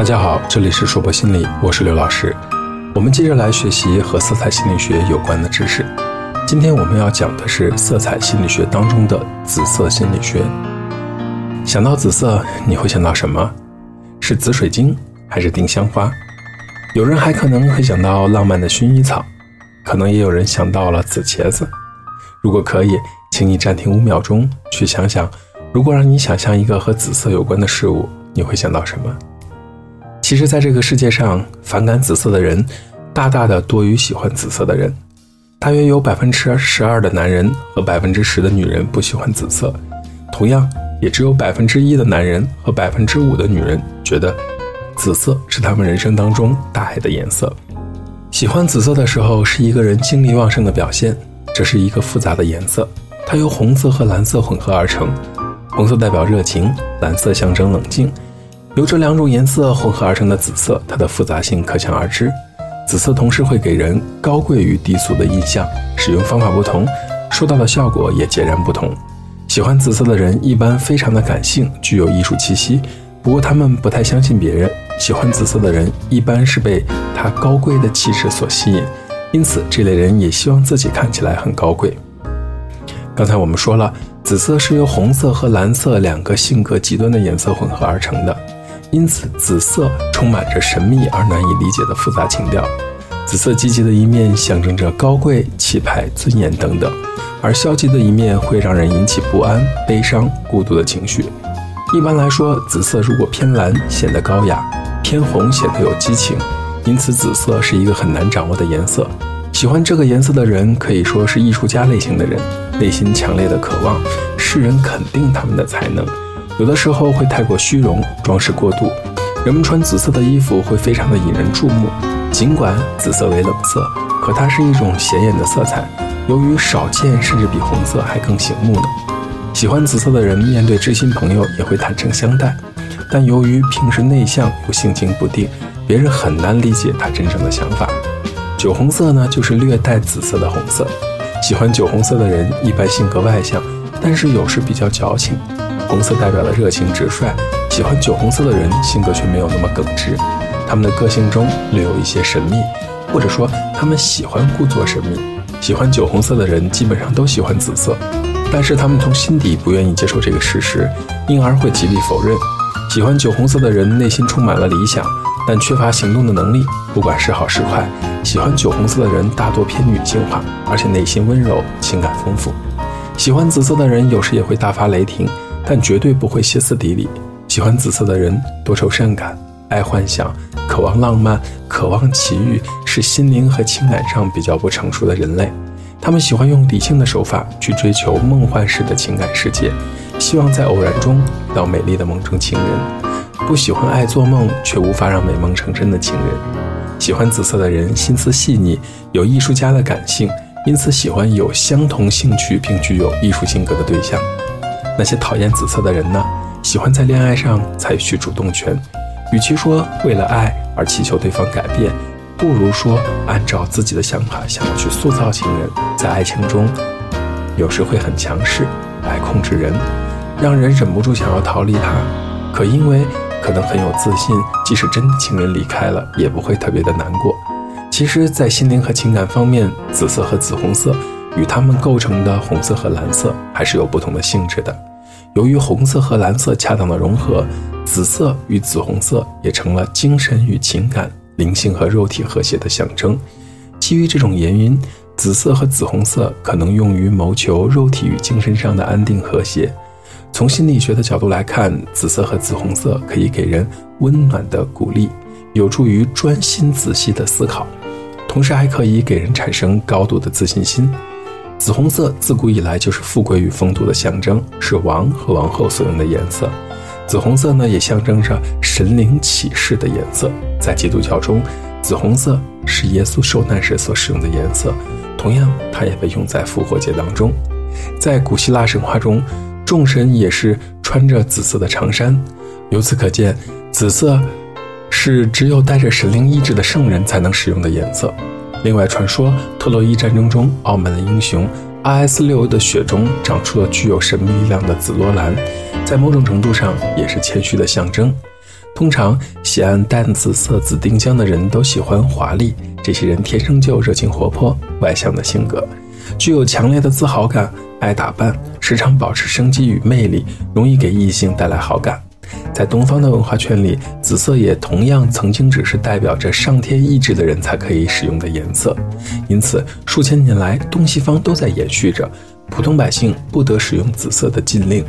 大家好，这里是硕博心理，我是刘老师。我们接着来学习和色彩心理学有关的知识。今天我们要讲的是色彩心理学当中的紫色心理学。想到紫色，你会想到什么？是紫水晶还是丁香花？有人还可能会想到浪漫的薰衣草，可能也有人想到了紫茄子。如果可以，请你暂停五秒钟，去想想，如果让你想象一个和紫色有关的事物，你会想到什么？其实，在这个世界上，反感紫色的人大大的多于喜欢紫色的人。大约有百分之十二的男人和百分之十的女人不喜欢紫色，同样，也只有百分之一的男人和百分之五的女人觉得紫色是他们人生当中大爱的颜色。喜欢紫色的时候，是一个人精力旺盛的表现。这是一个复杂的颜色，它由红色和蓝色混合而成。红色代表热情，蓝色象征冷静。由这两种颜色混合而成的紫色，它的复杂性可想而知。紫色同时会给人高贵与低俗的印象，使用方法不同，收到的效果也截然不同。喜欢紫色的人一般非常的感性，具有艺术气息，不过他们不太相信别人。喜欢紫色的人一般是被他高贵的气质所吸引，因此这类人也希望自己看起来很高贵。刚才我们说了，紫色是由红色和蓝色两个性格极端的颜色混合而成的。因此，紫色充满着神秘而难以理解的复杂情调。紫色积极的一面象征着高贵、气派、尊严等等，而消极的一面会让人引起不安、悲伤、孤独的情绪。一般来说，紫色如果偏蓝，显得高雅；偏红，显得有激情。因此，紫色是一个很难掌握的颜色。喜欢这个颜色的人，可以说是艺术家类型的人，内心强烈的渴望世人肯定他们的才能。有的时候会太过虚荣，装饰过度。人们穿紫色的衣服会非常的引人注目。尽管紫色为冷色，可它是一种显眼的色彩，由于少见，甚至比红色还更醒目呢。喜欢紫色的人面对知心朋友也会坦诚相待，但由于平时内向又性情不定，别人很难理解他真正的想法。酒红色呢，就是略带紫色的红色。喜欢酒红色的人一般性格外向，但是有时比较矫情。红色代表了热情直率，喜欢酒红色的人性格却没有那么耿直，他们的个性中略有一些神秘，或者说他们喜欢故作神秘。喜欢酒红色的人基本上都喜欢紫色，但是他们从心底不愿意接受这个事实，因而会极力否认。喜欢酒红色的人内心充满了理想，但缺乏行动的能力，不管是好是坏。喜欢酒红色的人大多偏女性化，而且内心温柔，情感丰富。喜欢紫色的人有时也会大发雷霆。但绝对不会歇斯底里。喜欢紫色的人多愁善感，爱幻想，渴望浪漫，渴望奇遇，是心灵和情感上比较不成熟的人类。他们喜欢用理性的手法去追求梦幻式的情感世界，希望在偶然中遇到美丽的梦中情人。不喜欢爱做梦却无法让美梦成真的情人。喜欢紫色的人心思细腻，有艺术家的感性，因此喜欢有相同兴趣并具有艺术性格的对象。那些讨厌紫色的人呢？喜欢在恋爱上采取主动权，与其说为了爱而祈求对方改变，不如说按照自己的想法想要去塑造情人。在爱情中，有时会很强势，爱控制人，让人忍不住想要逃离他。可因为可能很有自信，即使真的情人离开了，也不会特别的难过。其实，在心灵和情感方面，紫色和紫红色与它们构成的红色和蓝色还是有不同的性质的。由于红色和蓝色恰当的融合，紫色与紫红色也成了精神与情感、灵性和肉体和谐的象征。基于这种原因，紫色和紫红色可能用于谋求肉体与精神上的安定和谐。从心理学的角度来看，紫色和紫红色可以给人温暖的鼓励，有助于专心仔细的思考，同时还可以给人产生高度的自信心。紫红色自古以来就是富贵与风度的象征，是王和王后所用的颜色。紫红色呢，也象征着神灵启示的颜色。在基督教中，紫红色是耶稣受难时所使用的颜色，同样，它也被用在复活节当中。在古希腊神话中，众神也是穿着紫色的长衫。由此可见，紫色是只有带着神灵意志的圣人才能使用的颜色。另外，传说特洛伊战争中，傲慢的英雄阿埃斯六的血中长出了具有神秘力量的紫罗兰，在某种程度上也是谦虚的象征。通常喜爱淡紫色紫丁香的人都喜欢华丽，这些人天生就热情活泼、外向的性格，具有强烈的自豪感，爱打扮，时常保持生机与魅力，容易给异性带来好感。在东方的文化圈里，紫色也同样曾经只是代表着上天意志的人才可以使用的颜色，因此数千年来东西方都在延续着普通百姓不得使用紫色的禁令。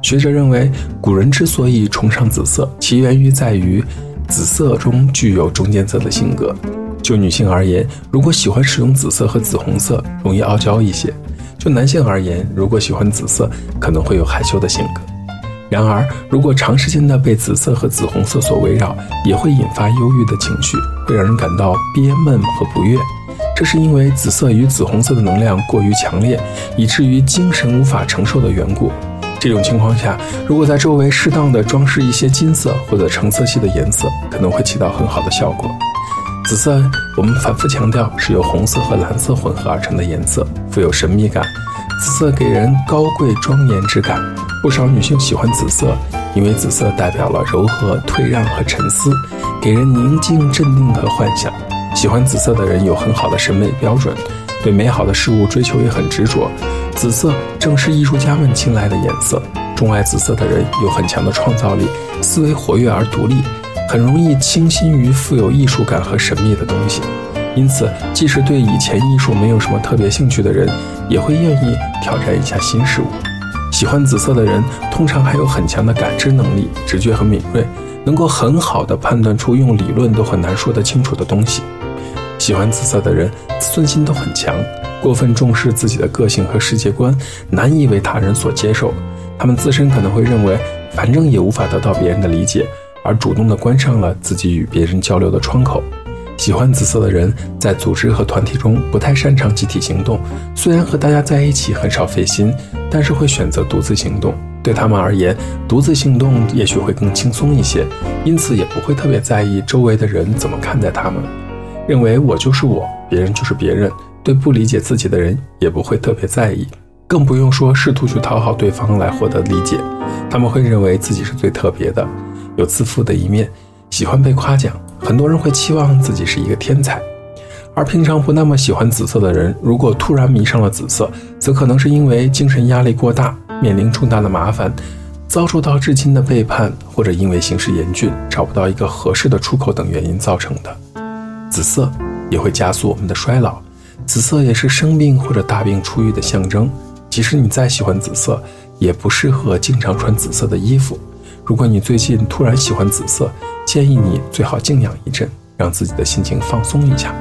学者认为，古人之所以崇尚紫色，其源于在于紫色中具有中间色的性格。就女性而言，如果喜欢使用紫色和紫红色，容易傲娇一些；就男性而言，如果喜欢紫色，可能会有害羞的性格。然而，如果长时间的被紫色和紫红色所围绕，也会引发忧郁的情绪，会让人感到憋闷和不悦。这是因为紫色与紫红色的能量过于强烈，以至于精神无法承受的缘故。这种情况下，如果在周围适当的装饰一些金色或者橙色系的颜色，可能会起到很好的效果。紫色，我们反复强调是由红色和蓝色混合而成的颜色，富有神秘感。紫色给人高贵庄严之感。不少女性喜欢紫色，因为紫色代表了柔和、退让和沉思，给人宁静、镇定和幻想。喜欢紫色的人有很好的审美标准，对美好的事物追求也很执着。紫色正是艺术家们青睐的颜色。钟爱紫色的人有很强的创造力，思维活跃而独立，很容易倾心于富有艺术感和神秘的东西。因此，即使对以前艺术没有什么特别兴趣的人，也会愿意挑战一下新事物。喜欢紫色的人通常还有很强的感知能力，直觉很敏锐，能够很好的判断出用理论都很难说得清楚的东西。喜欢紫色的人自尊心都很强，过分重视自己的个性和世界观，难以为他人所接受。他们自身可能会认为，反正也无法得到别人的理解，而主动的关上了自己与别人交流的窗口。喜欢紫色的人在组织和团体中不太擅长集体行动，虽然和大家在一起很少费心，但是会选择独自行动。对他们而言，独自行动也许会更轻松一些，因此也不会特别在意周围的人怎么看待他们，认为我就是我，别人就是别人。对不理解自己的人也不会特别在意，更不用说试图去讨好对方来获得理解。他们会认为自己是最特别的，有自负的一面，喜欢被夸奖。很多人会期望自己是一个天才，而平常不那么喜欢紫色的人，如果突然迷上了紫色，则可能是因为精神压力过大，面临重大的麻烦，遭受到至亲的背叛，或者因为形势严峻，找不到一个合适的出口等原因造成的。紫色也会加速我们的衰老，紫色也是生病或者大病初愈的象征。即使你再喜欢紫色，也不适合经常穿紫色的衣服。如果你最近突然喜欢紫色，建议你最好静养一阵，让自己的心情放松一下。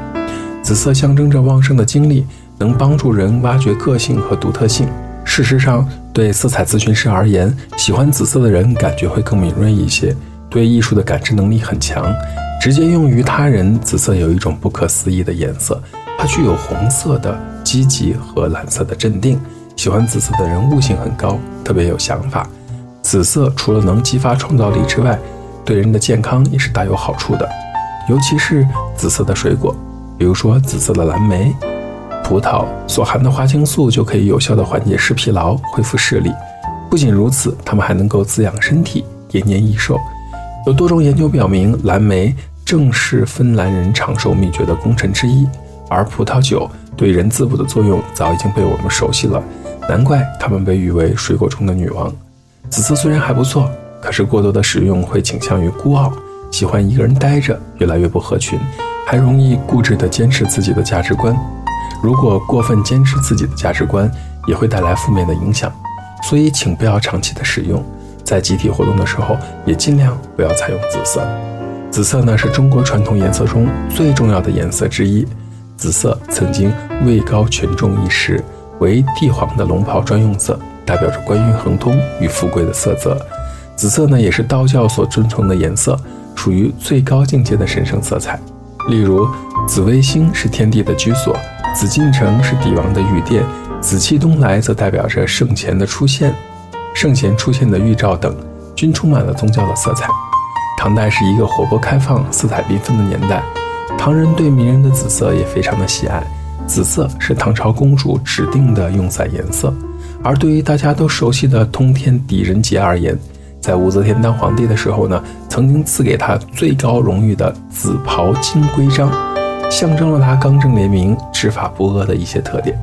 紫色象征着旺盛的精力，能帮助人挖掘个性和独特性。事实上，对色彩咨询师而言，喜欢紫色的人感觉会更敏锐一些，对艺术的感知能力很强。直接用于他人，紫色有一种不可思议的颜色，它具有红色的积极和蓝色的镇定。喜欢紫色的人悟性很高，特别有想法。紫色除了能激发创造力之外，对人的健康也是大有好处的，尤其是紫色的水果，比如说紫色的蓝莓、葡萄所含的花青素就可以有效的缓解视疲劳、恢复视力。不仅如此，它们还能够滋养身体、延年益寿。有多种研究表明，蓝莓正是芬兰人长寿秘诀的功臣之一，而葡萄酒对人滋补的作用早已经被我们熟悉了，难怪它们被誉为水果中的女王。紫色虽然还不错。可是过多的使用会倾向于孤傲，喜欢一个人待着，越来越不合群，还容易固执地坚持自己的价值观。如果过分坚持自己的价值观，也会带来负面的影响。所以，请不要长期的使用。在集体活动的时候，也尽量不要采用紫色。紫色呢，是中国传统颜色中最重要的颜色之一。紫色曾经位高权重一时，为帝皇的龙袍专用色，代表着官运亨通与富贵的色泽。紫色呢，也是道教所尊崇的颜色，属于最高境界的神圣色彩。例如，紫微星是天地的居所，紫禁城是帝王的御殿，紫气东来则代表着圣贤的出现，圣贤出现的预兆等，均充满了宗教的色彩。唐代是一个活泼开放、色彩缤纷的年代，唐人对迷人的紫色也非常的喜爱。紫色是唐朝公主指定的用伞颜色，而对于大家都熟悉的通天狄仁杰而言，在武则天当皇帝的时候呢，曾经赐给他最高荣誉的紫袍金龟章，象征了他刚正廉明、执法不阿的一些特点。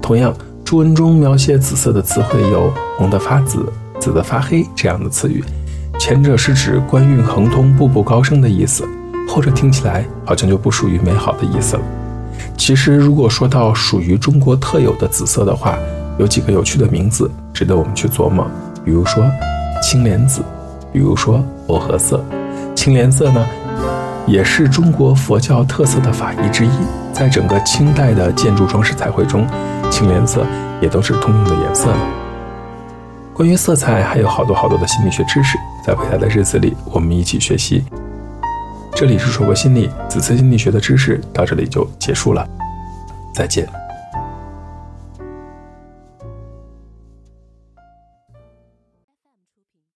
同样，朱文中描写紫色的词汇有“红得发紫”“紫得发黑”这样的词语，前者是指官运亨通、步步高升的意思，后者听起来好像就不属于美好的意思了。其实，如果说到属于中国特有的紫色的话，有几个有趣的名字值得我们去琢磨，比如说青莲紫，比如说藕荷色。青莲色呢，也是中国佛教特色的法衣之一，在整个清代的建筑装饰彩绘中，青莲色也都是通用的颜色呢。关于色彩还有好多好多的心理学知识，在未来的日子里我们一起学习。这里是说博心理，紫色心理学的知识到这里就结束了，再见。